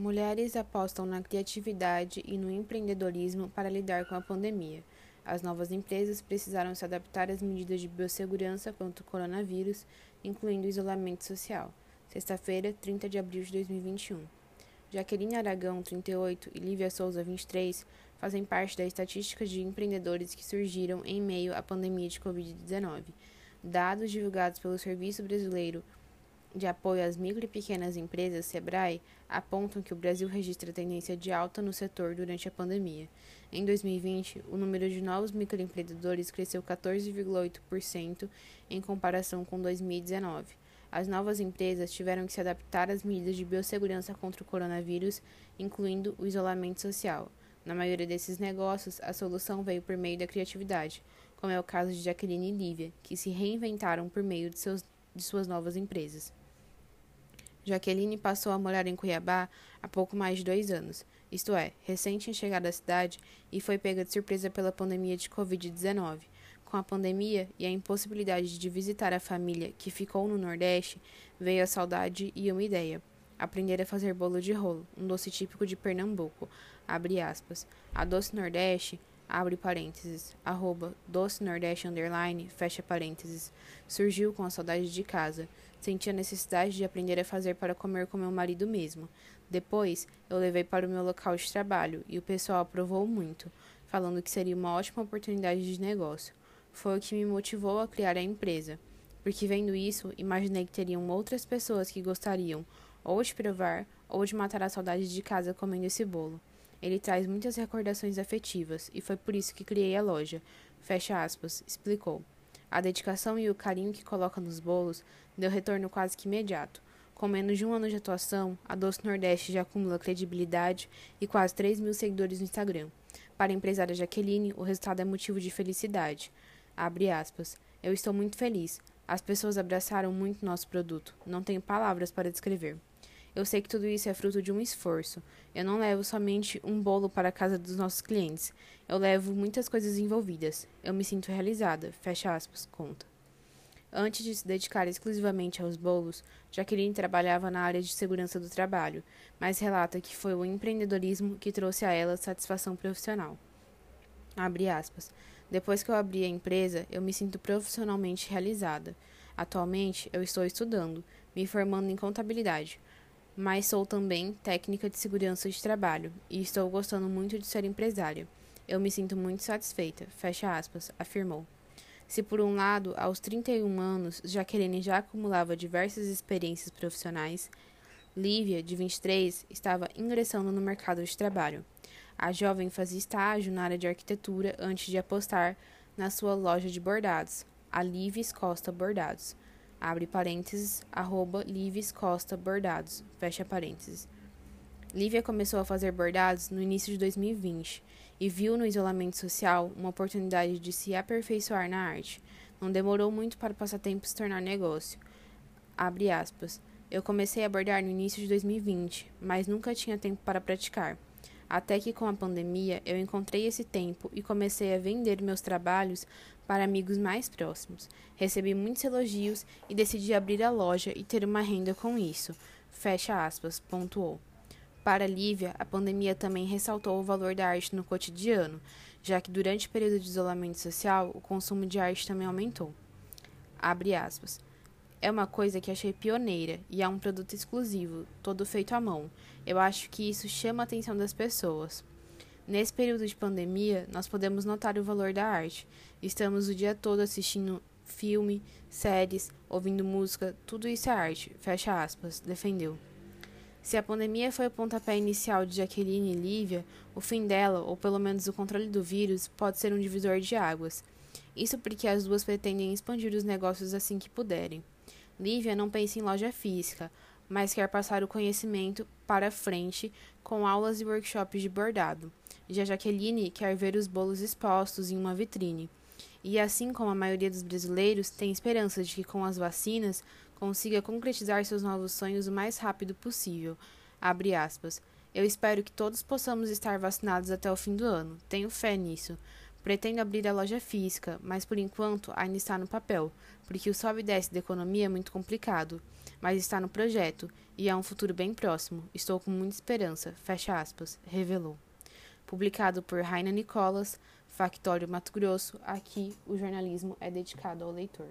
Mulheres apostam na criatividade e no empreendedorismo para lidar com a pandemia. As novas empresas precisaram se adaptar às medidas de biossegurança contra o coronavírus, incluindo o isolamento social. Sexta-feira, 30 de abril de 2021. Jaqueline Aragão, 38, e Lívia Souza, 23, fazem parte da estatística de empreendedores que surgiram em meio à pandemia de Covid-19. Dados divulgados pelo Serviço Brasileiro de Apoio às Micro e Pequenas Empresas, SEBRAE, apontam que o Brasil registra tendência de alta no setor durante a pandemia. Em 2020, o número de novos microempreendedores cresceu 14,8% em comparação com 2019. As novas empresas tiveram que se adaptar às medidas de biossegurança contra o coronavírus, incluindo o isolamento social. Na maioria desses negócios, a solução veio por meio da criatividade, como é o caso de Jaqueline e Lívia, que se reinventaram por meio de, seus, de suas novas empresas. Jaqueline passou a morar em Cuiabá há pouco mais de dois anos, isto é, recente em chegar à cidade e foi pega de surpresa pela pandemia de Covid-19. Com a pandemia e a impossibilidade de visitar a família que ficou no Nordeste, veio a saudade e uma ideia. Aprender a fazer bolo de rolo, um doce típico de Pernambuco. Abre aspas. A Doce Nordeste, abre parênteses, arroba Doce Nordeste underline, fecha parênteses. Surgiu com a saudade de casa. Senti a necessidade de aprender a fazer para comer com meu marido mesmo. Depois, eu levei para o meu local de trabalho e o pessoal aprovou muito, falando que seria uma ótima oportunidade de negócio foi o que me motivou a criar a empresa, porque vendo isso, imaginei que teriam outras pessoas que gostariam ou de provar ou de matar a saudade de casa comendo esse bolo. Ele traz muitas recordações afetivas e foi por isso que criei a loja. Fecha aspas, explicou. A dedicação e o carinho que coloca nos bolos deu retorno quase que imediato. Com menos de um ano de atuação, a Doce Nordeste já acumula credibilidade e quase 3 mil seguidores no Instagram. Para a empresária Jaqueline, o resultado é motivo de felicidade. Abre aspas. Eu estou muito feliz. As pessoas abraçaram muito nosso produto. Não tenho palavras para descrever. Eu sei que tudo isso é fruto de um esforço. Eu não levo somente um bolo para a casa dos nossos clientes. Eu levo muitas coisas envolvidas. Eu me sinto realizada. Fecha aspas, conta. Antes de se dedicar exclusivamente aos bolos, Jaqueline trabalhava na área de segurança do trabalho, mas relata que foi o empreendedorismo que trouxe a ela satisfação profissional. Abre aspas. Depois que eu abri a empresa, eu me sinto profissionalmente realizada. Atualmente, eu estou estudando, me formando em contabilidade, mas sou também técnica de segurança de trabalho e estou gostando muito de ser empresária. Eu me sinto muito satisfeita, fecha aspas, afirmou. Se por um lado, aos 31 anos, Jaqueline já acumulava diversas experiências profissionais, Lívia, de 23, estava ingressando no mercado de trabalho. A jovem fazia estágio na área de arquitetura antes de apostar na sua loja de bordados, a Lives Costa Bordados. Abre parênteses, arroba Lives Costa Bordados, fecha parênteses. Lívia começou a fazer bordados no início de 2020 e viu no isolamento social uma oportunidade de se aperfeiçoar na arte. Não demorou muito para o passatempo se tornar negócio. Abre aspas. Eu comecei a bordar no início de 2020, mas nunca tinha tempo para praticar. Até que com a pandemia eu encontrei esse tempo e comecei a vender meus trabalhos para amigos mais próximos. Recebi muitos elogios e decidi abrir a loja e ter uma renda com isso. Fecha aspas, pontuou. Para Lívia, a pandemia também ressaltou o valor da arte no cotidiano, já que durante o período de isolamento social o consumo de arte também aumentou. Abre aspas é uma coisa que achei pioneira e é um produto exclusivo, todo feito à mão. Eu acho que isso chama a atenção das pessoas. Nesse período de pandemia, nós podemos notar o valor da arte. Estamos o dia todo assistindo filme, séries, ouvindo música, tudo isso é arte. Fecha aspas, defendeu. Se a pandemia foi o pontapé inicial de Jaqueline e Lívia, o fim dela, ou pelo menos o controle do vírus, pode ser um divisor de águas. Isso porque as duas pretendem expandir os negócios assim que puderem. Lívia não pensa em loja física, mas quer passar o conhecimento para frente com aulas e workshops de bordado. Já Jaqueline quer ver os bolos expostos em uma vitrine. E assim como a maioria dos brasileiros, tem esperança de que com as vacinas consiga concretizar seus novos sonhos o mais rápido possível. Abre aspas. Eu espero que todos possamos estar vacinados até o fim do ano. Tenho fé nisso. Pretendo abrir a loja física, mas por enquanto ainda está no papel, porque o sobe e desce da economia é muito complicado. Mas está no projeto e há um futuro bem próximo. Estou com muita esperança. Fecha aspas, revelou. Publicado por Raina Nicolas, Factório Mato Grosso, aqui o jornalismo é dedicado ao leitor.